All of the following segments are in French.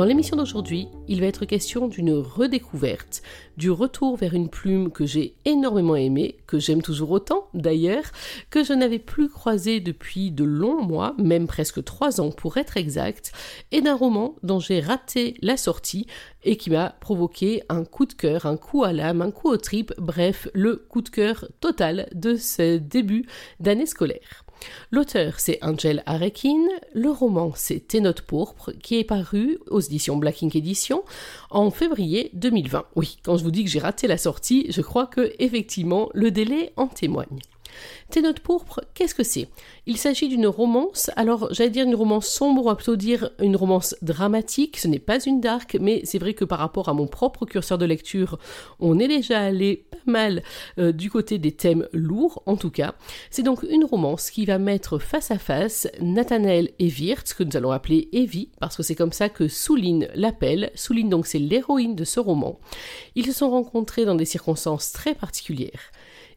Dans l'émission d'aujourd'hui, il va être question d'une redécouverte, du retour vers une plume que j'ai énormément aimée, que j'aime toujours autant d'ailleurs, que je n'avais plus croisée depuis de longs mois, même presque trois ans pour être exact, et d'un roman dont j'ai raté la sortie et qui m'a provoqué un coup de cœur, un coup à l'âme, un coup au trip, bref, le coup de cœur total de ce début d'année scolaire. L'auteur, c'est Angel Arekin. Le roman, c'est Tes notes pourpres, qui est paru aux éditions Black Ink Edition en février 2020. Oui, quand je vous dis que j'ai raté la sortie, je crois que effectivement le délai en témoigne. Tes notes pourpres, qu'est-ce que c'est? Il s'agit d'une romance, alors j'allais dire une romance sombre, on plutôt dire une romance dramatique, ce n'est pas une dark, mais c'est vrai que par rapport à mon propre curseur de lecture, on est déjà allé pas mal euh, du côté des thèmes lourds, en tout cas. C'est donc une romance qui va mettre face à face Nathanael et Wirtz, que nous allons appeler Evie, parce que c'est comme ça que Souline l'appelle. Souline donc c'est l'héroïne de ce roman. Ils se sont rencontrés dans des circonstances très particulières.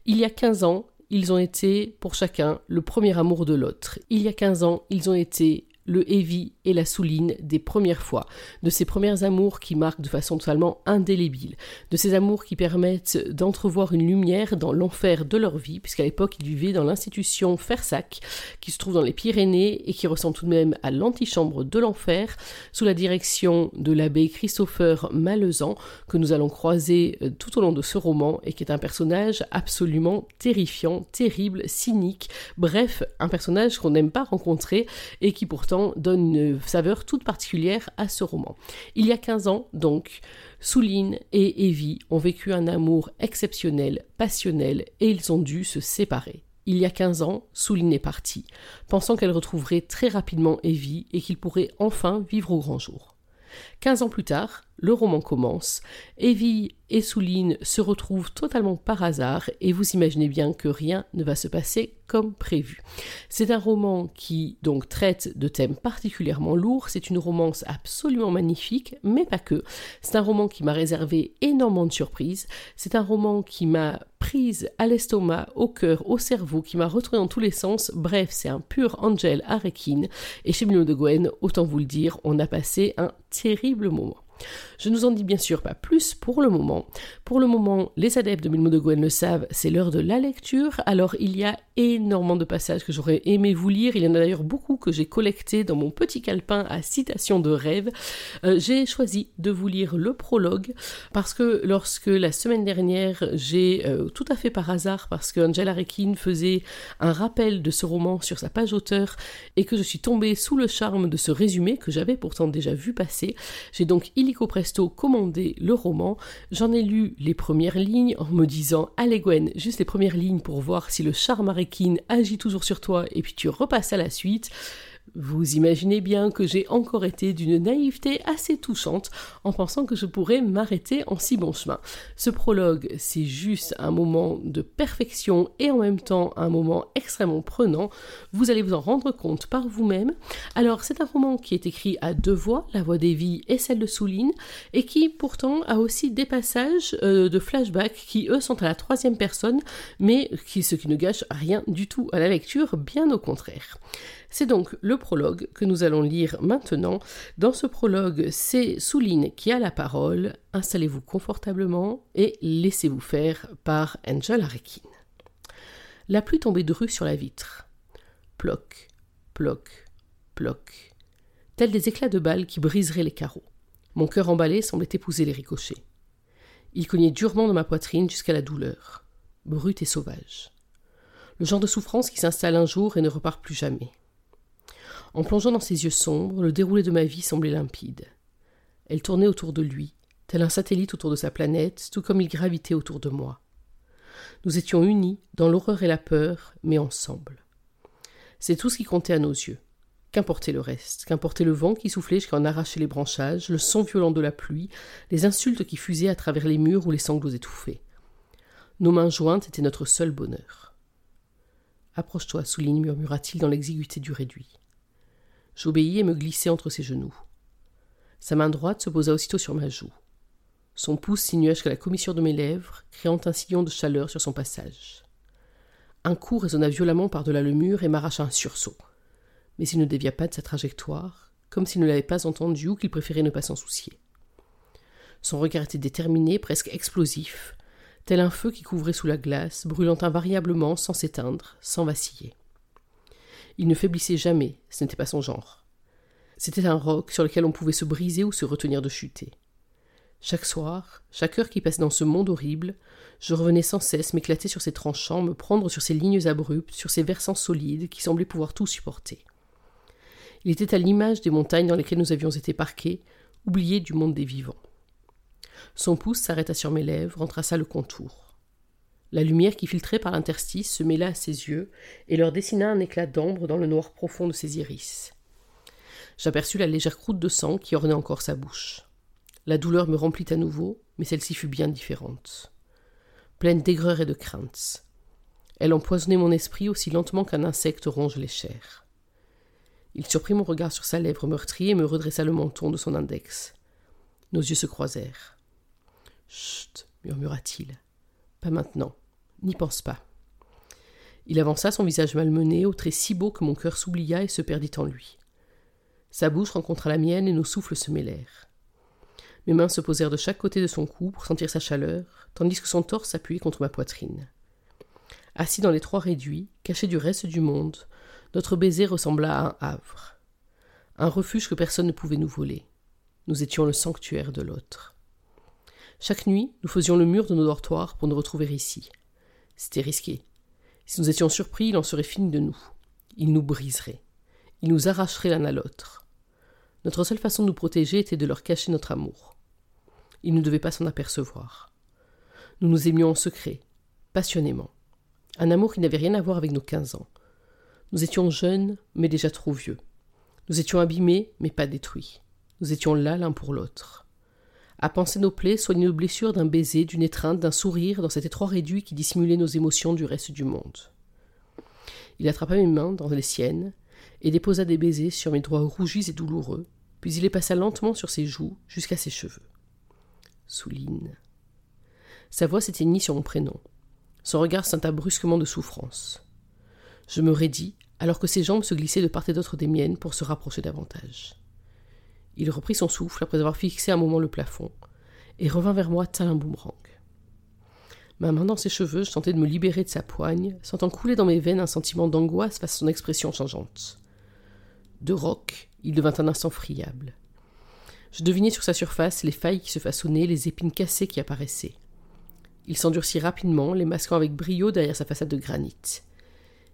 Il y a 15 ans, ils ont été, pour chacun, le premier amour de l'autre. Il y a 15 ans, ils ont été le heavy et la souline des premières fois, de ces premiers amours qui marquent de façon totalement indélébile, de ces amours qui permettent d'entrevoir une lumière dans l'enfer de leur vie, puisqu'à l'époque ils vivaient dans l'institution Fersac, qui se trouve dans les Pyrénées et qui ressemble tout de même à l'antichambre de l'enfer, sous la direction de l'abbé Christopher Malezan, que nous allons croiser euh, tout au long de ce roman, et qui est un personnage absolument terrifiant, terrible, cynique, bref, un personnage qu'on n'aime pas rencontrer et qui pourtant donne une saveur toute particulière à ce roman. Il y a 15 ans, donc, Souline et Evie ont vécu un amour exceptionnel, passionnel, et ils ont dû se séparer. Il y a 15 ans, Souline est partie, pensant qu'elle retrouverait très rapidement Evie et qu'ils pourraient enfin vivre au grand jour. 15 ans plus tard, le roman commence, Evie et Souline se retrouvent totalement par hasard et vous imaginez bien que rien ne va se passer comme prévu. C'est un roman qui donc traite de thèmes particulièrement lourds, c'est une romance absolument magnifique, mais pas que. C'est un roman qui m'a réservé énormément de surprises, c'est un roman qui m'a prise à l'estomac, au cœur, au cerveau, qui m'a retrouvé dans tous les sens. Bref, c'est un pur Angel Arekin. Et chez Milo de Gwen, autant vous le dire, on a passé un terrible moment. Je ne vous en dis bien sûr pas plus pour le moment. Pour le moment, les adeptes de Milmo de Gwen le savent, c'est l'heure de la lecture. Alors il y a énormément de passages que j'aurais aimé vous lire. Il y en a d'ailleurs beaucoup que j'ai collectés dans mon petit calepin à citation de rêve. Euh, j'ai choisi de vous lire le prologue parce que lorsque la semaine dernière, j'ai euh, tout à fait par hasard, parce que Angela Rekin faisait un rappel de ce roman sur sa page auteur et que je suis tombée sous le charme de ce résumé que j'avais pourtant déjà vu passer, j'ai donc illico presto commandé le roman. J'en ai lu les premières lignes en me disant Allez Gwen, juste les premières lignes pour voir si le charme agit toujours sur toi et puis tu repasses à la suite. Vous imaginez bien que j'ai encore été d'une naïveté assez touchante en pensant que je pourrais m'arrêter en si bon chemin. Ce prologue, c'est juste un moment de perfection et en même temps un moment extrêmement prenant. Vous allez vous en rendre compte par vous-même. Alors, c'est un roman qui est écrit à deux voix, la voix d'Evie et celle de Souline, et qui pourtant a aussi des passages euh, de flashback qui, eux, sont à la troisième personne, mais qui, ce qui ne gâche rien du tout à la lecture, bien au contraire. C'est donc le prologue que nous allons lire maintenant. Dans ce prologue, c'est Souline qui a la parole. Installez-vous confortablement et laissez-vous faire par Angel Arekin. La pluie tombait de sur la vitre. Ploc, ploc, ploc. Tels des éclats de balles qui briseraient les carreaux. Mon cœur emballé semblait épouser les ricochets. Il cognait durement dans ma poitrine jusqu'à la douleur, brute et sauvage. Le genre de souffrance qui s'installe un jour et ne repart plus jamais. En plongeant dans ses yeux sombres, le déroulé de ma vie semblait limpide. Elle tournait autour de lui, tel un satellite autour de sa planète, tout comme il gravitait autour de moi. Nous étions unis dans l'horreur et la peur, mais ensemble. C'est tout ce qui comptait à nos yeux. Qu'importait le reste, qu'importait le vent qui soufflait jusqu'à en arracher les branchages, le son violent de la pluie, les insultes qui fusaient à travers les murs ou les sanglots étouffés. Nos mains jointes étaient notre seul bonheur. Approche-toi, souligne, murmura-t-il dans l'exiguïté du réduit. J'obéis et me glissai entre ses genoux. Sa main droite se posa aussitôt sur ma joue. Son pouce sinua jusqu'à la commissure de mes lèvres, créant un sillon de chaleur sur son passage. Un coup résonna violemment par-delà le mur et m'arracha un sursaut. Mais il ne dévia pas de sa trajectoire, comme s'il ne l'avait pas entendu ou qu'il préférait ne pas s'en soucier. Son regard était déterminé, presque explosif, tel un feu qui couvrait sous la glace, brûlant invariablement sans s'éteindre, sans vaciller. Il ne faiblissait jamais, ce n'était pas son genre. C'était un roc sur lequel on pouvait se briser ou se retenir de chuter. Chaque soir, chaque heure qui passait dans ce monde horrible, je revenais sans cesse m'éclater sur ces tranchants, me prendre sur ces lignes abruptes, sur ces versants solides qui semblaient pouvoir tout supporter. Il était à l'image des montagnes dans lesquelles nous avions été parqués, oubliés du monde des vivants. Son pouce s'arrêta sur mes lèvres, en traça le contour. La lumière qui filtrait par l'interstice se mêla à ses yeux et leur dessina un éclat d'ambre dans le noir profond de ses iris. J'aperçus la légère croûte de sang qui ornait encore sa bouche. La douleur me remplit à nouveau, mais celle-ci fut bien différente. Pleine d'aigreur et de crainte. Elle empoisonnait mon esprit aussi lentement qu'un insecte ronge les chairs. Il surprit mon regard sur sa lèvre meurtrie et me redressa le menton de son index. Nos yeux se croisèrent. Chut, murmura-t-il. Pas maintenant. N'y pense pas. Il avança son visage malmené, au trait si beau que mon cœur s'oublia et se perdit en lui. Sa bouche rencontra la mienne et nos souffles se mêlèrent. Mes mains se posèrent de chaque côté de son cou pour sentir sa chaleur, tandis que son torse s'appuyait contre ma poitrine. Assis dans les trois réduits, caché du reste du monde, notre baiser ressembla à un havre. Un refuge que personne ne pouvait nous voler. Nous étions le sanctuaire de l'autre. Chaque nuit, nous faisions le mur de nos dortoirs pour nous retrouver ici. C'était risqué. Si nous étions surpris, il en serait fini de nous. Il nous briserait. Il nous arracherait l'un à l'autre. Notre seule façon de nous protéger était de leur cacher notre amour. Il ne devait pas s'en apercevoir. Nous nous aimions en secret, passionnément. Un amour qui n'avait rien à voir avec nos quinze ans. Nous étions jeunes, mais déjà trop vieux. Nous étions abîmés, mais pas détruits. Nous étions là l'un pour l'autre. À penser nos plaies, soigner nos blessures d'un baiser, d'une étreinte, d'un sourire dans cet étroit réduit qui dissimulait nos émotions du reste du monde. Il attrapa mes mains dans les siennes et déposa des baisers sur mes doigts rougis et douloureux, puis il les passa lentement sur ses joues jusqu'à ses cheveux. Souline. Sa voix s'éteignit sur mon prénom. Son regard scinta brusquement de souffrance. Je me raidis, alors que ses jambes se glissaient de part et d'autre des miennes pour se rapprocher davantage. Il reprit son souffle après avoir fixé un moment le plafond, et revint vers moi tel boomerang. Ma main dans ses cheveux, je tentais de me libérer de sa poigne, sentant couler dans mes veines un sentiment d'angoisse face à son expression changeante. De roc, il devint un instant friable. Je devinais sur sa surface les failles qui se façonnaient, les épines cassées qui apparaissaient. Il s'endurcit rapidement, les masquant avec brio derrière sa façade de granit.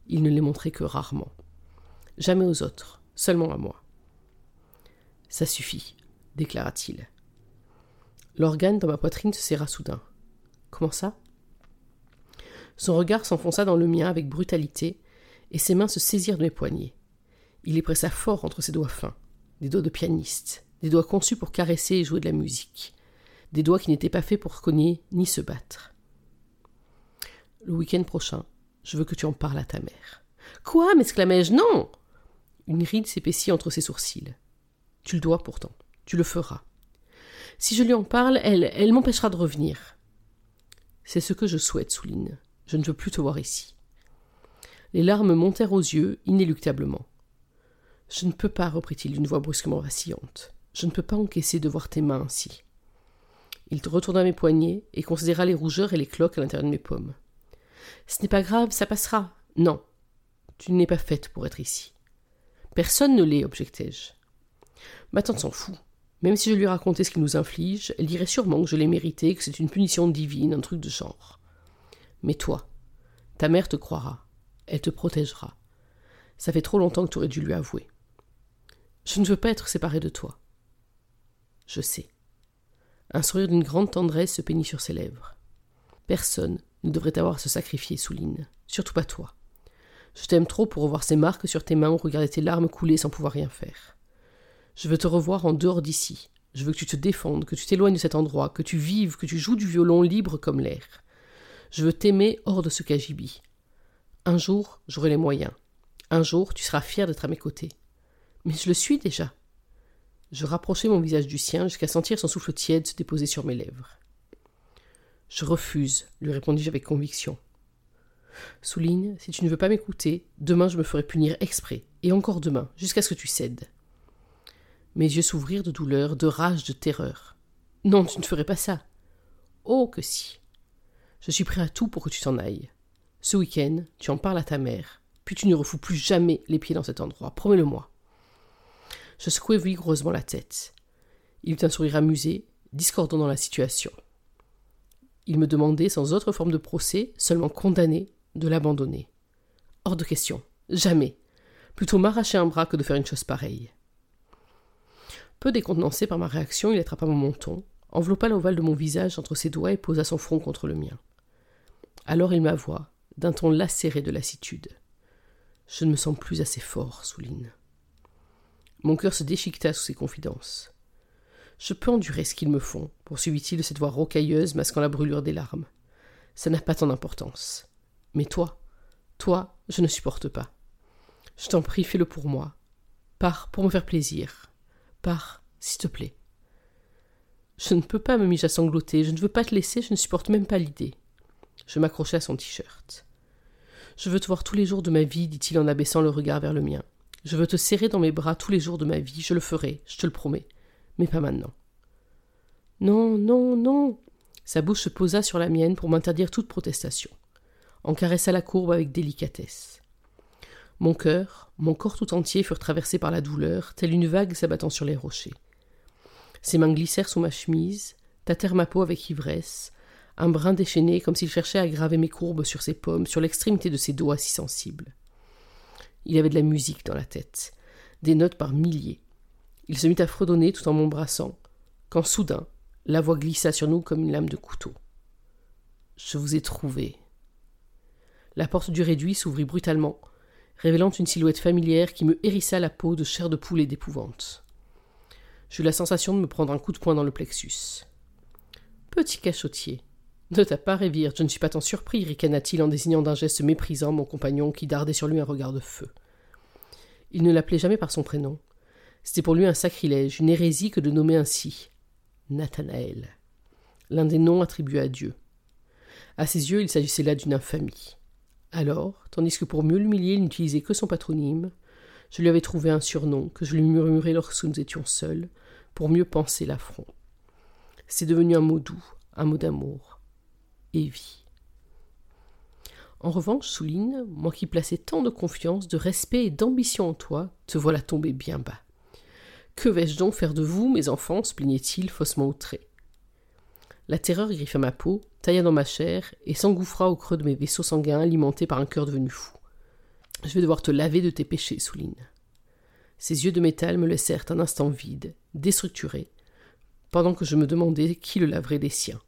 Il ne les montrait que rarement. Jamais aux autres, seulement à moi. Ça suffit, déclara-t-il. L'organe dans ma poitrine se serra soudain. Comment ça? Son regard s'enfonça dans le mien avec brutalité, et ses mains se saisirent de mes poignets. Il les pressa fort entre ses doigts fins, des doigts de pianiste, des doigts conçus pour caresser et jouer de la musique, des doigts qui n'étaient pas faits pour cogner ni se battre. Le week-end prochain, je veux que tu en parles à ta mère. Quoi? m'exclamai-je. Non Une ride s'épaissit entre ses sourcils. Tu le dois pourtant. Tu le feras. Si je lui en parle, elle, m'empêchera de revenir. C'est ce que je souhaite, Souline. Je ne veux plus te voir ici. Les larmes montèrent aux yeux, inéluctablement. Je ne peux pas, reprit-il d'une voix brusquement vacillante. Je ne peux pas encaisser de voir tes mains ainsi. Il retourna mes poignets et considéra les rougeurs et les cloques à l'intérieur de mes paumes. Ce n'est pas grave, ça passera. Non, tu n'es pas faite pour être ici. Personne ne l'est, objectai-je. Ma tante s'en fout. Même si je lui racontais ce qu'il nous inflige, elle dirait sûrement que je l'ai mérité, que c'est une punition divine, un truc de genre. Mais toi, ta mère te croira. Elle te protégera. Ça fait trop longtemps que tu aurais dû lui avouer. Je ne veux pas être séparée de toi. Je sais. Un sourire d'une grande tendresse se peignit sur ses lèvres. Personne ne devrait avoir à se sacrifier, Souline, surtout pas toi. Je t'aime trop pour revoir ces marques sur tes mains ou regarder tes larmes couler sans pouvoir rien faire. Je veux te revoir en dehors d'ici. Je veux que tu te défendes, que tu t'éloignes de cet endroit, que tu vives, que tu joues du violon libre comme l'air. Je veux t'aimer hors de ce cagibi. Un jour, j'aurai les moyens. Un jour, tu seras fier d'être à mes côtés. Mais je le suis déjà. Je rapprochai mon visage du sien jusqu'à sentir son souffle tiède se déposer sur mes lèvres. Je refuse, lui répondis-je avec conviction. Souligne, si tu ne veux pas m'écouter, demain je me ferai punir exprès, et encore demain, jusqu'à ce que tu cèdes. Mes yeux s'ouvrirent de douleur, de rage, de terreur. Non, tu ne ferais pas ça. Oh, que si. Je suis prêt à tout pour que tu t'en ailles. Ce week-end, tu en parles à ta mère, puis tu ne refous plus jamais les pieds dans cet endroit, promets-le-moi. Je secouai vigoureusement la tête. Il eut un sourire amusé, discordant dans la situation. Il me demandait, sans autre forme de procès, seulement condamné, de l'abandonner. Hors de question. Jamais. Plutôt m'arracher un bras que de faire une chose pareille. Peu décontenancé par ma réaction, il attrapa mon menton, enveloppa l'ovale de mon visage entre ses doigts et posa son front contre le mien. Alors il m'avoua, d'un ton lacéré de lassitude. Je ne me sens plus assez fort, Souline. Mon cœur se déchiqueta sous ses confidences. Je peux endurer ce qu'ils me font, poursuivit-il de cette voix rocailleuse masquant la brûlure des larmes. Ça n'a pas tant d'importance. Mais toi, toi, je ne supporte pas. Je t'en prie, fais-le pour moi. Pars pour me faire plaisir. Pars, s'il te plaît. Je ne peux pas, me mis à sangloter. Je ne veux pas te laisser, je ne supporte même pas l'idée. Je m'accrochai à son t-shirt. Je veux te voir tous les jours de ma vie, dit-il en abaissant le regard vers le mien. Je veux te serrer dans mes bras tous les jours de ma vie, je le ferai, je te le promets mais pas maintenant. Non, non, non. Sa bouche se posa sur la mienne pour m'interdire toute protestation. En caressa la courbe avec délicatesse. Mon cœur, mon corps tout entier furent traversés par la douleur, telle une vague s'abattant sur les rochers. Ses mains glissèrent sous ma chemise, tâtèrent ma peau avec ivresse, un brin déchaîné comme s'il cherchait à graver mes courbes sur ses pommes, sur l'extrémité de ses doigts si sensibles. Il avait de la musique dans la tête, des notes par milliers, il se mit à fredonner tout en m'embrassant, quand soudain la voix glissa sur nous comme une lame de couteau. Je vous ai trouvé. La porte du réduit s'ouvrit brutalement, révélant une silhouette familière qui me hérissa la peau de chair de poule et d'épouvante. J'eus la sensation de me prendre un coup de poing dans le plexus. Petit cachotier, ne t'a pas révire, je ne suis pas tant surpris, ricana-t-il en désignant d'un geste méprisant mon compagnon qui dardait sur lui un regard de feu. Il ne l'appelait jamais par son prénom, c'était pour lui un sacrilège, une hérésie que de nommer ainsi Nathanaël, l'un des noms attribués à Dieu. À ses yeux, il s'agissait là d'une infamie. Alors, tandis que pour mieux l'humilier, il n'utilisait que son patronyme, je lui avais trouvé un surnom que je lui murmurais lorsque nous étions seuls, pour mieux penser l'affront. C'est devenu un mot doux, un mot d'amour. Evie. En revanche, souligne, moi qui plaçais tant de confiance, de respect et d'ambition en toi, te voilà tombé bien bas. Que vais-je donc faire de vous, mes enfants? se plaignait-il, faussement outré. La terreur griffa ma peau, tailla dans ma chair et s'engouffra au creux de mes vaisseaux sanguins alimentés par un cœur devenu fou. Je vais devoir te laver de tes péchés, Souline. Ses yeux de métal me laissèrent un instant vide, déstructuré, pendant que je me demandais qui le laverait des siens.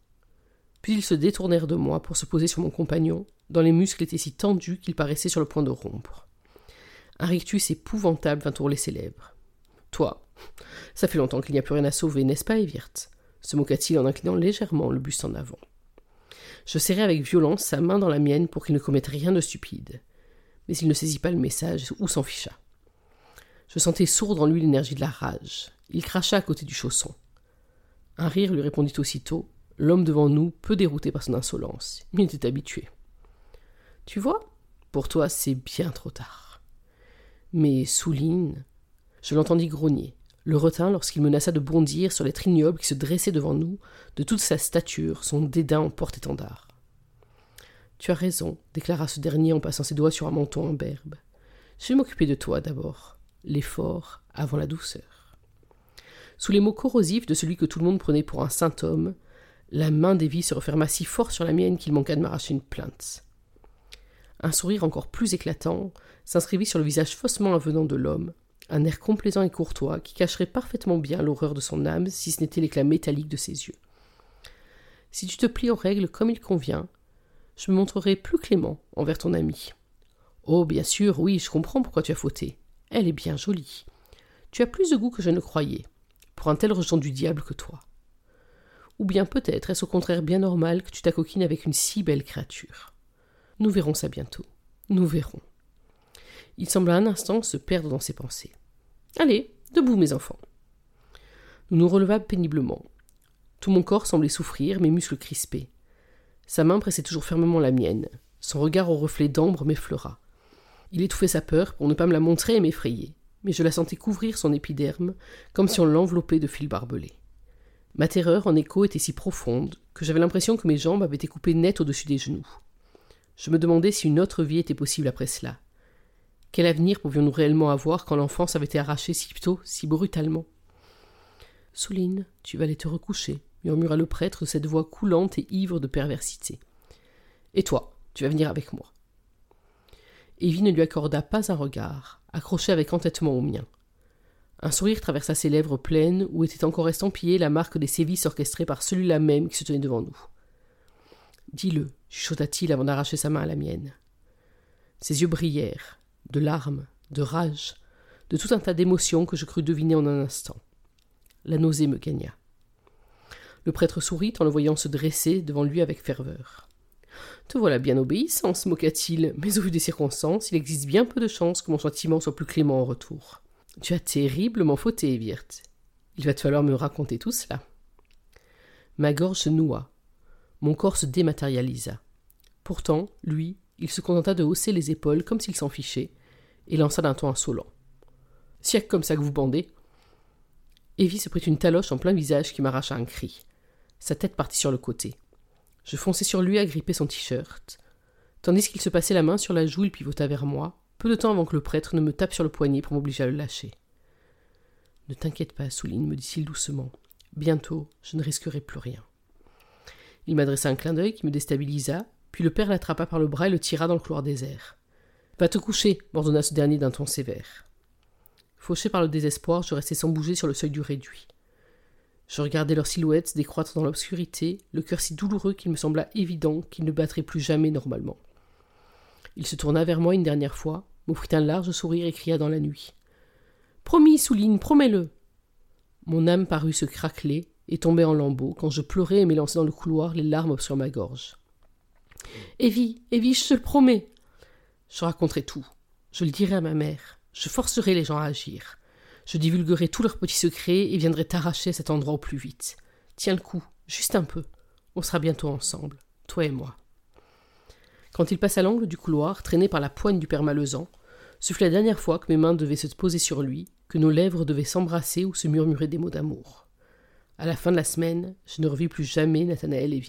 Puis ils se détournèrent de moi pour se poser sur mon compagnon, dont les muscles étaient si tendus qu'ils paraissaient sur le point de rompre. Un rictus épouvantable vint ourler ses lèvres. Toi, ça fait longtemps qu'il n'y a plus rien à sauver, n'est-ce pas, Evirte se moqua-t-il en inclinant légèrement le buste en avant. Je serrai avec violence sa main dans la mienne pour qu'il ne commette rien de stupide. Mais il ne saisit pas le message ou s'en ficha. Je sentais sourde en lui l'énergie de la rage. Il cracha à côté du chausson. Un rire lui répondit aussitôt, l'homme devant nous, peu dérouté par son insolence. Il était habitué. Tu vois, pour toi, c'est bien trop tard. Mais Souline, je l'entendis grogner le retint lorsqu'il menaça de bondir sur les ignoble qui se dressaient devant nous, de toute sa stature, son dédain en porte-étendard. Tu as raison, déclara ce dernier en passant ses doigts sur un menton imberbe. Je vais m'occuper de toi d'abord. L'effort avant la douceur. Sous les mots corrosifs de celui que tout le monde prenait pour un saint homme, la main d'Evie se referma si fort sur la mienne qu'il manqua de m'arracher une plainte. Un sourire encore plus éclatant s'inscrivit sur le visage faussement avenant de l'homme, un air complaisant et courtois qui cacherait parfaitement bien l'horreur de son âme si ce n'était l'éclat métallique de ses yeux. Si tu te plies aux règles comme il convient, je me montrerai plus clément envers ton amie. Oh, bien sûr, oui, je comprends pourquoi tu as fauté. Elle est bien jolie. Tu as plus de goût que je ne croyais, pour un tel rejeton du diable que toi. Ou bien peut-être est-ce au contraire bien normal que tu t'acoquines avec une si belle créature. Nous verrons ça bientôt. Nous verrons. Il sembla un instant se perdre dans ses pensées. Allez, debout, mes enfants. Nous nous relevâmes péniblement. Tout mon corps semblait souffrir, mes muscles crispés. Sa main pressait toujours fermement la mienne. Son regard au reflet d'ambre m'effleura. Il étouffait sa peur pour ne pas me la montrer et m'effrayer, mais je la sentais couvrir son épiderme, comme si on l'enveloppait de fils barbelés. Ma terreur en écho était si profonde que j'avais l'impression que mes jambes avaient été coupées net au-dessus des genoux. Je me demandais si une autre vie était possible après cela. Quel avenir pouvions-nous réellement avoir quand l'enfance avait été arrachée si tôt, si brutalement? Souline, tu vas aller te recoucher, murmura le prêtre de cette voix coulante et ivre de perversité. Et toi, tu vas venir avec moi. Evie ne lui accorda pas un regard, accroché avec entêtement au mien. Un sourire traversa ses lèvres pleines où était encore estampillée la marque des sévices orchestrés par celui-là même qui se tenait devant nous. Dis-le, chuchota-t-il avant d'arracher sa main à la mienne. Ses yeux brillèrent, de larmes, de rage, de tout un tas d'émotions que je crus deviner en un instant. La nausée me gagna. Le prêtre sourit en le voyant se dresser devant lui avec ferveur. Te voilà bien obéissant, se moqua-t-il, mais au vu des circonstances, il existe bien peu de chances que mon sentiment soit plus clément en retour. Tu as terriblement fauté, Wirth. Il va te falloir me raconter tout cela. Ma gorge se noua. Mon corps se dématérialisa. Pourtant, lui, il se contenta de hausser les épaules comme s'il s'en fichait, et lança d'un ton insolent. Si comme ça que vous bandez. Evie se prit une taloche en plein visage qui m'arracha un cri. Sa tête partit sur le côté. Je fonçai sur lui à gripper son t-shirt. Tandis qu'il se passait la main sur la joue, il pivota vers moi, peu de temps avant que le prêtre ne me tape sur le poignet pour m'obliger à le lâcher. Ne t'inquiète pas, Souline, me dit-il doucement. Bientôt, je ne risquerai plus rien. Il m'adressa un clin d'œil qui me déstabilisa, puis le père l'attrapa par le bras et le tira dans le couloir désert. Va te coucher, m'ordonna ce dernier d'un ton sévère. Fauché par le désespoir, je restai sans bouger sur le seuil du réduit. Je regardais leurs silhouettes décroître dans l'obscurité, le cœur si douloureux qu'il me sembla évident qu'il ne battrait plus jamais normalement. Il se tourna vers moi une dernière fois, m'offrit un large sourire et cria dans la nuit. Promis, Souline, promets-le. Mon âme parut se craqueler et tomber en lambeaux quand je pleurais et m'élançais dans le couloir, les larmes sur ma gorge. Evie, Evie, je te le promets. Je raconterai tout. Je le dirai à ma mère. Je forcerai les gens à agir. Je divulguerai tous leurs petits secrets et viendrai t'arracher cet endroit au plus vite. Tiens le coup, juste un peu. On sera bientôt ensemble, toi et moi. Quand il passe à l'angle du couloir, traîné par la poigne du père Malezan, ce fut la dernière fois que mes mains devaient se poser sur lui, que nos lèvres devaient s'embrasser ou se murmurer des mots d'amour. À la fin de la semaine, je ne revis plus jamais Nathanaël et.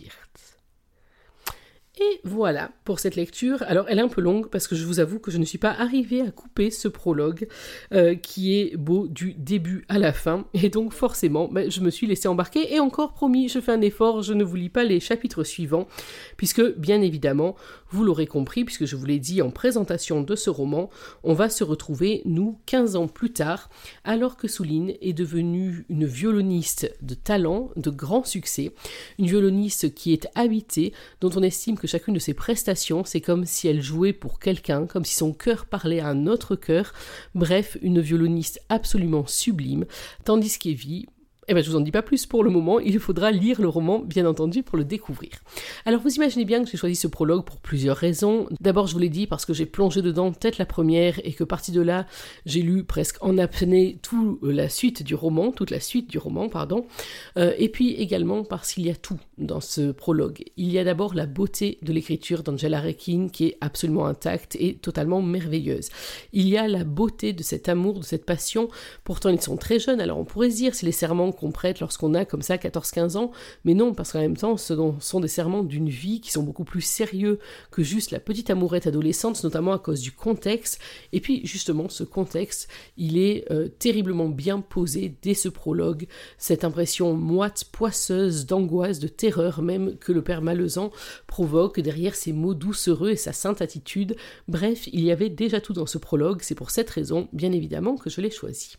Et voilà pour cette lecture. Alors elle est un peu longue parce que je vous avoue que je ne suis pas arrivée à couper ce prologue euh, qui est beau du début à la fin. Et donc forcément, ben, je me suis laissée embarquer. Et encore promis, je fais un effort, je ne vous lis pas les chapitres suivants. Puisque bien évidemment, vous l'aurez compris, puisque je vous l'ai dit en présentation de ce roman, on va se retrouver, nous, 15 ans plus tard, alors que Souline est devenue une violoniste de talent, de grand succès. Une violoniste qui est habitée, dont on estime que que chacune de ses prestations, c'est comme si elle jouait pour quelqu'un, comme si son cœur parlait à un autre cœur, bref, une violoniste absolument sublime, tandis qu'Evie, eh bien, je vous en dis pas plus pour le moment, il faudra lire le roman, bien entendu, pour le découvrir. Alors, vous imaginez bien que j'ai choisi ce prologue pour plusieurs raisons. D'abord, je vous l'ai dit, parce que j'ai plongé dedans tête la première, et que parti de là, j'ai lu presque en apnée toute la suite du roman, toute la suite du roman, pardon. Euh, et puis également parce qu'il y a tout dans ce prologue. Il y a d'abord la beauté de l'écriture d'Angela Rekin, qui est absolument intacte et totalement merveilleuse. Il y a la beauté de cet amour, de cette passion. Pourtant, ils sont très jeunes, alors on pourrait se dire, c'est les serments qu'on prête lorsqu'on a comme ça 14-15 ans, mais non, parce qu'en même temps, ce sont des serments d'une vie qui sont beaucoup plus sérieux que juste la petite amourette adolescente, notamment à cause du contexte. Et puis, justement, ce contexte, il est euh, terriblement bien posé dès ce prologue, cette impression moite, poisseuse, d'angoisse, de terreur même que le père Malezan provoque derrière ses mots doucereux et sa sainte attitude. Bref, il y avait déjà tout dans ce prologue, c'est pour cette raison, bien évidemment, que je l'ai choisi.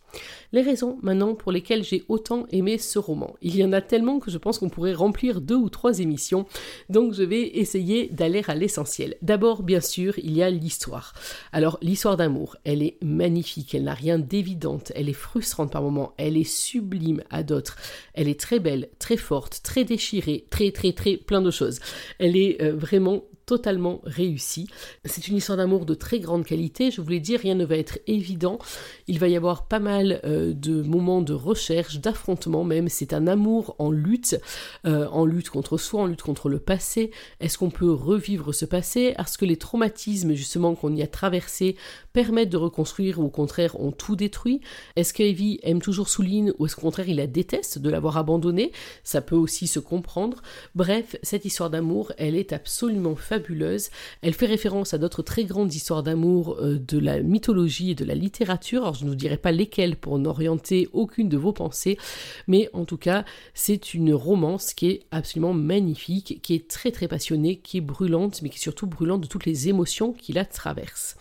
Les raisons maintenant pour lesquelles j'ai autant aimé ce roman. Il y en a tellement que je pense qu'on pourrait remplir deux ou trois émissions, donc je vais essayer d'aller à l'essentiel. D'abord, bien sûr, il y a l'histoire. Alors, l'histoire d'amour, elle est magnifique, elle n'a rien d'évidente, elle est frustrante par moments, elle est sublime à d'autres, elle est très belle, très forte, très déchirée, très très très plein de choses. Elle est euh, vraiment totalement réussi. C'est une histoire d'amour de très grande qualité, je vous l'ai dit, rien ne va être évident. Il va y avoir pas mal euh, de moments de recherche, d'affrontement même. C'est un amour en lutte, euh, en lutte contre soi, en lutte contre le passé. Est-ce qu'on peut revivre ce passé? Est-ce que les traumatismes justement qu'on y a traversés permettent de reconstruire ou au contraire ont tout détruit? Est-ce que Evie aime toujours Souline ou est-ce qu'au contraire il la déteste de l'avoir abandonnée? Ça peut aussi se comprendre. Bref, cette histoire d'amour, elle est absolument fabuleuse. Elle fait référence à d'autres très grandes histoires d'amour euh, de la mythologie et de la littérature. Alors je ne vous dirai pas lesquelles pour n'orienter aucune de vos pensées, mais en tout cas, c'est une romance qui est absolument magnifique, qui est très très passionnée, qui est brûlante, mais qui est surtout brûlante de toutes les émotions qui la traversent.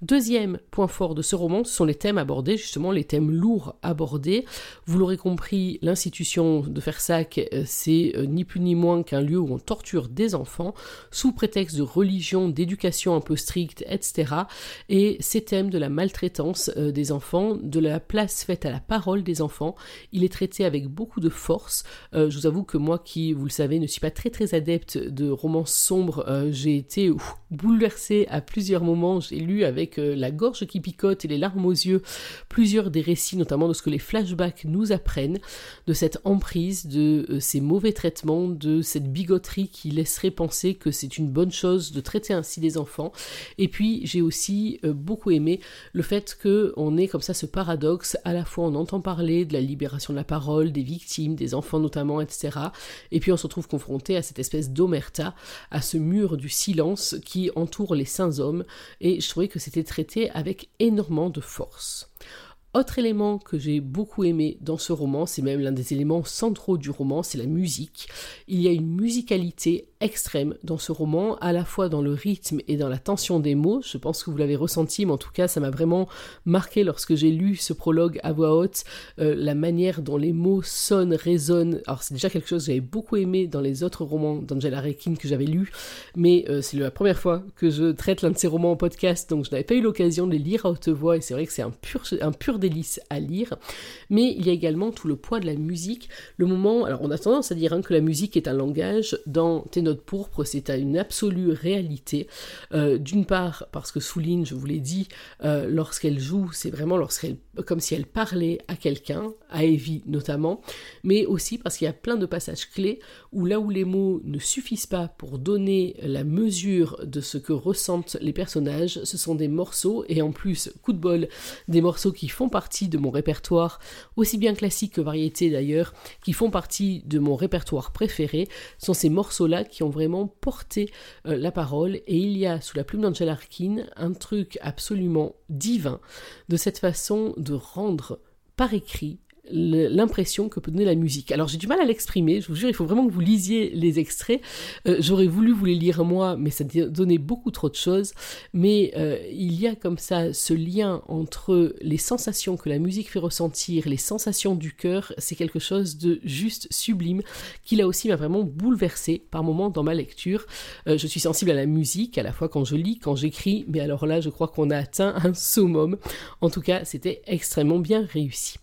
Deuxième point fort de ce roman, ce sont les thèmes abordés, justement les thèmes lourds abordés. Vous l'aurez compris, l'institution de Fersac, euh, c'est euh, ni plus ni moins qu'un lieu où on torture des enfants, sous prétexte de religion, d'éducation un peu stricte, etc. Et ces thèmes de la maltraitance euh, des enfants, de la place faite à la parole des enfants, il est traité avec beaucoup de force. je vous avoue que moi qui, vous le savez, ne suis pas très très adepte de romans sombres, j'ai été bouleversée à plusieurs moments, j'ai lu avec la gorge qui picote et les larmes aux yeux plusieurs des récits, notamment de ce que les flashbacks nous apprennent, de cette emprise, de euh, ces mauvais traitements, de cette bigoterie qui laisserait penser que c'est une bonne chose de traiter ainsi des enfants. Et puis j'ai aussi euh, beaucoup aimé le fait qu'on ait comme ça ce paradoxe, à la fois on entend parler de la libération de la parole, des victimes, des enfants notamment, etc. Et puis on se retrouve confronté à cette espèce d'omerta, à ce mur du silence qui entoure les saints hommes. Et je trouvais que c'était traité avec énormément de force. Autre élément que j'ai beaucoup aimé dans ce roman, c'est même l'un des éléments centraux du roman, c'est la musique. Il y a une musicalité extrême dans ce roman, à la fois dans le rythme et dans la tension des mots. Je pense que vous l'avez ressenti, mais en tout cas, ça m'a vraiment marqué lorsque j'ai lu ce prologue à voix haute, euh, la manière dont les mots sonnent, résonnent. Alors, c'est déjà quelque chose que j'avais beaucoup aimé dans les autres romans d'Angela Rekin que j'avais lus, mais euh, c'est la première fois que je traite l'un de ces romans en podcast, donc je n'avais pas eu l'occasion de les lire à haute voix, et c'est vrai que c'est un pur, un pur délice à lire. Mais il y a également tout le poids de la musique, le moment. Alors, on a tendance à dire hein, que la musique est un langage dans pourpre, c'est à une absolue réalité. Euh, d'une part, parce que Souline, je vous l'ai dit, euh, lorsqu'elle joue, c'est vraiment lorsqu'elle, comme si elle parlait à quelqu'un, à Evie notamment, mais aussi parce qu'il y a plein de passages clés où là où les mots ne suffisent pas pour donner la mesure de ce que ressentent les personnages, ce sont des morceaux, et en plus, coup de bol, des morceaux qui font partie de mon répertoire, aussi bien classique que variété d'ailleurs, qui font partie de mon répertoire préféré, sont ces morceaux-là qui ont vraiment porté euh, la parole, et il y a sous la plume d'Angela Arkin un truc absolument divin de cette façon de rendre par écrit l'impression que peut donner la musique. Alors j'ai du mal à l'exprimer, je vous jure, il faut vraiment que vous lisiez les extraits. Euh, j'aurais voulu vous les lire moi, mais ça donnait beaucoup trop de choses. Mais euh, il y a comme ça ce lien entre les sensations que la musique fait ressentir, les sensations du cœur, c'est quelque chose de juste sublime, qui là aussi m'a vraiment bouleversé par moments dans ma lecture. Euh, je suis sensible à la musique, à la fois quand je lis, quand j'écris, mais alors là je crois qu'on a atteint un summum. En tout cas, c'était extrêmement bien réussi.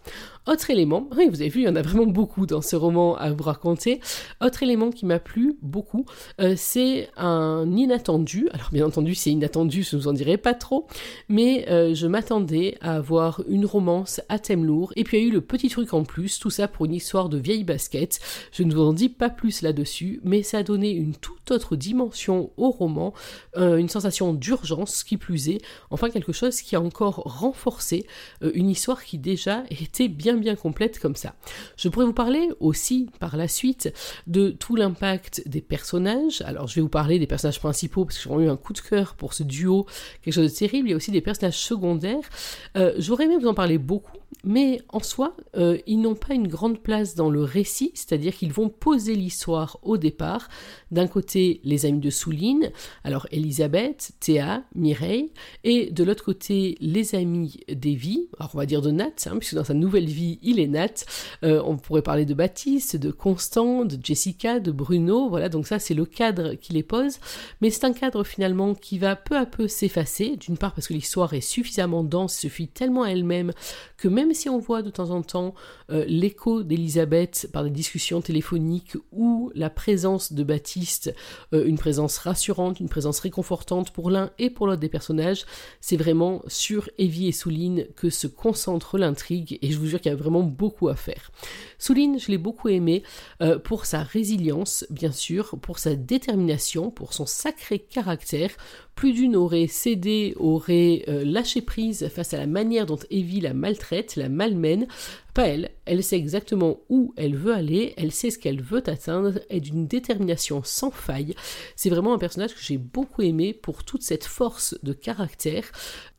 Autre élément, vous avez vu, il y en a vraiment beaucoup dans ce roman à vous raconter. Autre élément qui m'a plu beaucoup, euh, c'est un inattendu. Alors bien entendu, c'est inattendu, je ne vous en dirai pas trop, mais euh, je m'attendais à avoir une romance à thème lourd. Et puis il y a eu le petit truc en plus, tout ça pour une histoire de vieille basket. Je ne vous en dis pas plus là-dessus, mais ça a donné une toute autre dimension au roman, euh, une sensation d'urgence qui plus est, enfin quelque chose qui a encore renforcé une histoire qui déjà était bien bien complète comme ça. Je pourrais vous parler aussi par la suite de tout l'impact des personnages. Alors je vais vous parler des personnages principaux parce que j'ai eu un coup de cœur pour ce duo, quelque chose de terrible. Il y a aussi des personnages secondaires. Euh, j'aurais aimé vous en parler beaucoup, mais en soi, euh, ils n'ont pas une grande place dans le récit, c'est-à-dire qu'ils vont poser l'histoire au départ. D'un côté, les amis de Souline, alors Elisabeth, Théa, Mireille, et de l'autre côté, les amis d'Evie, alors on va dire de Nat, hein, puisque dans sa nouvelle vie, il est Nat. Euh, on pourrait parler de Baptiste, de Constant, de Jessica, de Bruno. Voilà, donc ça c'est le cadre qui les pose. Mais c'est un cadre finalement qui va peu à peu s'effacer. D'une part parce que l'histoire est suffisamment dense, suffit tellement elle-même que même même si on voit de temps en temps euh, l'écho d'Elisabeth par des discussions téléphoniques ou la présence de Baptiste, euh, une présence rassurante, une présence réconfortante pour l'un et pour l'autre des personnages, c'est vraiment sur Evie et Souline que se concentre l'intrigue et je vous jure qu'il y a vraiment beaucoup à faire. Souline, je l'ai beaucoup aimé euh, pour sa résilience, bien sûr, pour sa détermination, pour son sacré caractère, plus d'une aurait cédé, aurait euh, lâché prise face à la manière dont Evie la maltraite, la malmène. Pas elle, elle sait exactement où elle veut aller, elle sait ce qu'elle veut atteindre, et d'une détermination sans faille. C'est vraiment un personnage que j'ai beaucoup aimé pour toute cette force de caractère.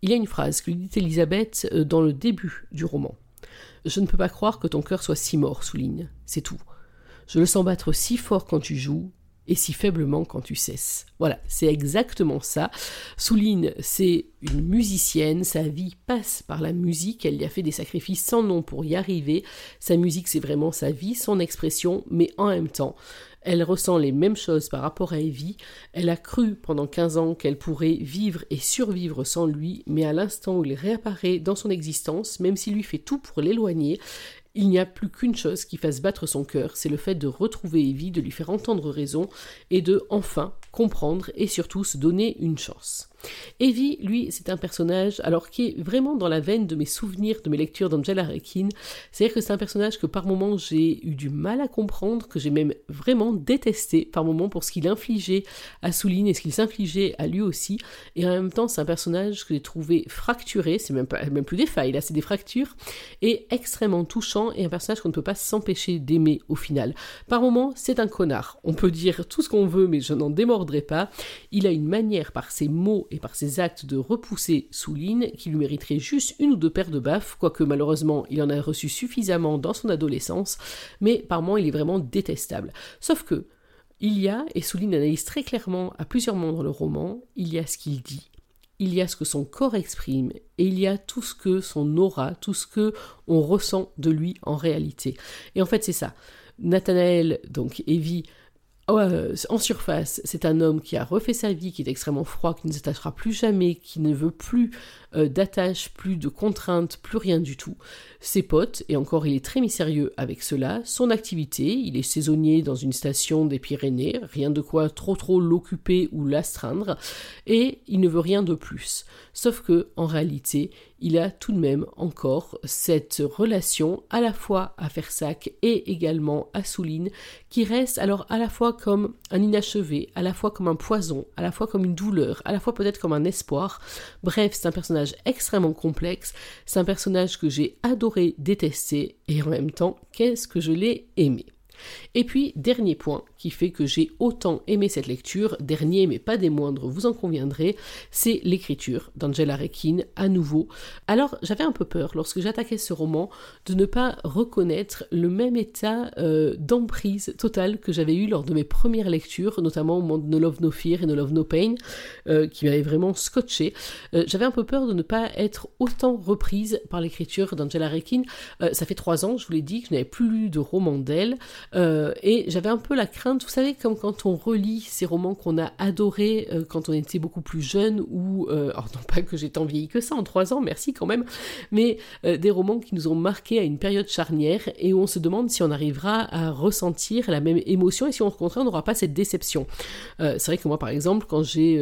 Il y a une phrase que dit Elisabeth euh, dans le début du roman. Je ne peux pas croire que ton cœur soit si mort, souligne. C'est tout. Je le sens battre si fort quand tu joues, et si faiblement quand tu cesses. Voilà, c'est exactement ça. Souline, c'est une musicienne, sa vie passe par la musique, elle y a fait des sacrifices sans nom pour y arriver. Sa musique, c'est vraiment sa vie, son expression, mais en même temps, elle ressent les mêmes choses par rapport à Evie. Elle a cru pendant 15 ans qu'elle pourrait vivre et survivre sans lui, mais à l'instant où il réapparaît dans son existence, même s'il lui fait tout pour l'éloigner, il n'y a plus qu'une chose qui fasse battre son cœur, c'est le fait de retrouver Evie, de lui faire entendre raison et de enfin comprendre et surtout se donner une chance. Evie, lui, c'est un personnage, alors qui est vraiment dans la veine de mes souvenirs, de mes lectures d'Angela Rekin. C'est-à-dire que c'est un personnage que par moments j'ai eu du mal à comprendre, que j'ai même vraiment détesté par moments pour ce qu'il infligeait à Souline et ce qu'il s'infligeait à lui aussi. Et en même temps, c'est un personnage que j'ai trouvé fracturé, c'est même, pas, plus des failles, là, c'est des fractures, et extrêmement touchant, et un personnage qu'on ne peut pas s'empêcher d'aimer au final. Par moments, c'est un connard. On peut dire tout ce qu'on veut, mais je n'en démordrai pas. Il a une manière par ses mots et par ses actes de repousser Souline qui lui mériterait juste une ou deux paires de baffes, quoique malheureusement il en a reçu suffisamment dans son adolescence, mais par moments il est vraiment détestable. Sauf que il y a, et Souline analyse très clairement à plusieurs moments dans le roman, il y a ce qu'il dit, il y a ce que son corps exprime et il y a tout ce que son aura, tout ce que on ressent de lui en réalité. Et en fait, c'est ça. Nathanaël, donc Evie, euh, en surface, c'est un homme qui a refait sa vie, qui est extrêmement froid, qui ne s'attachera plus jamais, qui ne veut plus euh, d'attache, plus de contraintes, plus rien du tout. Ses potes, et encore il est très mystérieux avec cela, son activité, il est saisonnier dans une station des Pyrénées, rien de quoi trop trop l'occuper ou l'astreindre, et il ne veut rien de plus. Sauf que, en réalité, il a tout de même encore cette relation à la fois à Fersac et également à Souline, qui reste alors à la fois comme un inachevé, à la fois comme un poison, à la fois comme une douleur, à la fois peut-être comme un espoir. Bref, c'est un personnage extrêmement complexe, c'est un personnage que j'ai adoré détester, et en même temps, qu'est-ce que je l'ai aimé? Et puis, dernier point qui fait que j'ai autant aimé cette lecture, dernier mais pas des moindres, vous en conviendrez, c'est l'écriture d'Angela Rekin à nouveau. Alors, j'avais un peu peur lorsque j'attaquais ce roman de ne pas reconnaître le même état euh, d'emprise totale que j'avais eu lors de mes premières lectures, notamment au moment de No Love No Fear et No Love No Pain, euh, qui m'avait vraiment scotché. Euh, j'avais un peu peur de ne pas être autant reprise par l'écriture d'Angela Rekin. ça fait trois ans, je vous l'ai dit, que je n'avais plus lu de roman d'elle. Euh, et j'avais un peu la crainte, vous savez, comme quand on relit ces romans qu'on a adorés euh, quand on était beaucoup plus jeune, ou, euh, alors non pas que j'ai tant vieilli que ça en trois ans, merci quand même, mais des romans qui nous ont marqués à une période charnière et où on se demande si on arrivera à ressentir la même émotion et si au contraire on n'aura pas cette déception. c'est vrai que moi par exemple, quand j'ai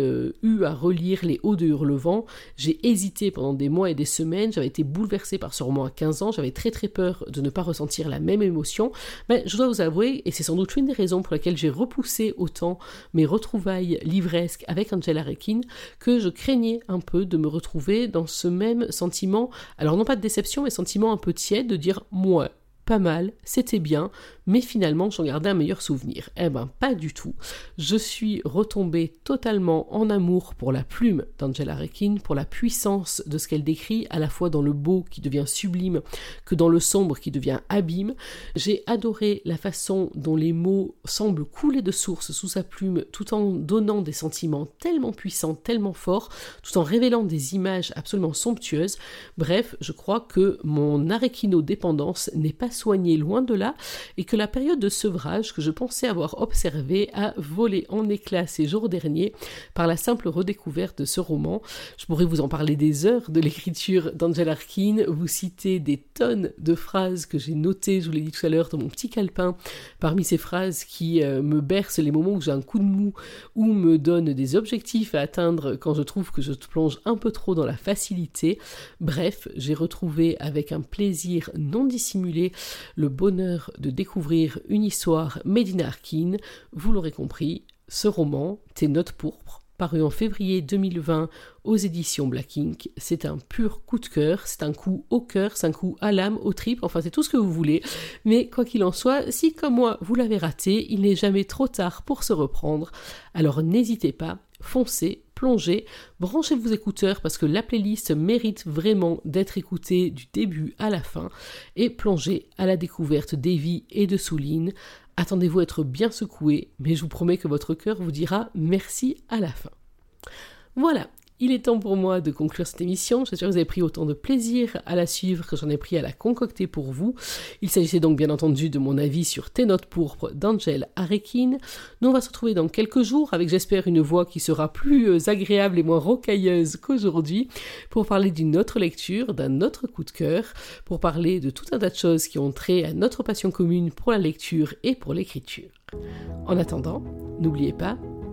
eu à relire Les Hauts de Hurlevent, j'ai hésité pendant des mois et des semaines, j'avais été bouleversée par ce roman à 15 ans, j'avais très très peur de ne pas ressentir la même émotion, mais je dois vous avouer, et c'est sans doute une des raisons pour lesquelles j'ai repoussé autant mes retrouvailles livresques avec Angela Rekin, que je craignais un peu de me retrouver dans ce même sentiment, alors non pas de déception, mais sentiment un peu tiède de dire moi, pas mal, c'était bien, mais finalement j'en gardais un meilleur souvenir. Eh ben pas du tout. Je suis retombée totalement en amour pour la plume d'Angela Rekin, pour la puissance de ce qu'elle décrit, à la fois dans le beau qui devient sublime, que dans le sombre qui devient abîme. J'ai adoré la façon dont les mots semblent couler de source sous sa plume, tout en donnant des sentiments tellement puissants, tellement forts, tout en révélant des images absolument somptueuses. Bref, je crois que mon arekino dépendance n'est pas soignée loin de là, et que la période de sevrage que je pensais avoir observée a volé en éclats ces jours derniers par la simple redécouverte de ce roman. Je pourrais vous en parler des heures de l'écriture d'Angela Arkin, vous citer des tonnes de phrases que j'ai notées, je vous l'ai dit tout à l'heure, dans mon petit calepin, parmi ces phrases qui euh, me bercent les moments où j'ai un coup de mou ou me donnent des objectifs à atteindre quand je trouve que je plonge un peu trop dans la facilité. Bref, j'ai retrouvé avec un plaisir non dissimulé le bonheur de découvrir une histoire made in Arkin. Vous l'aurez compris, ce roman, Tes notes pourpres, paru en février 2020 aux éditions Black Ink. C'est un pur coup de cœur, c'est un coup au cœur, c'est un coup à l'âme, au trip, enfin c'est tout ce que vous voulez. Mais quoi qu'il en soit, si comme moi vous l'avez raté, il n'est jamais trop tard pour se reprendre. Alors n'hésitez pas, foncez, plongez, branchez vos écouteurs parce que la playlist mérite vraiment d'être écoutée du début à la fin et plongez à la découverte d'Evie et de Souline. Attendez-vous à être bien secoué, mais je vous promets que votre cœur vous dira merci à la fin. Voilà, il est temps pour moi de conclure cette émission. J'espère que vous avez pris autant de plaisir à la suivre que j'en ai pris à la concocter pour vous. Il s'agissait donc bien entendu de mon avis sur Tes notes pourpres d'Angel Arekin. Nous on va se retrouver dans quelques jours avec j'espère une voix qui sera plus euh, agréable et moins rocailleuse qu'aujourd'hui pour parler d'une autre lecture, d'un autre coup de cœur, pour parler de tout un tas de choses qui ont trait à notre passion commune pour la lecture et pour l'écriture. En attendant, n'oubliez pas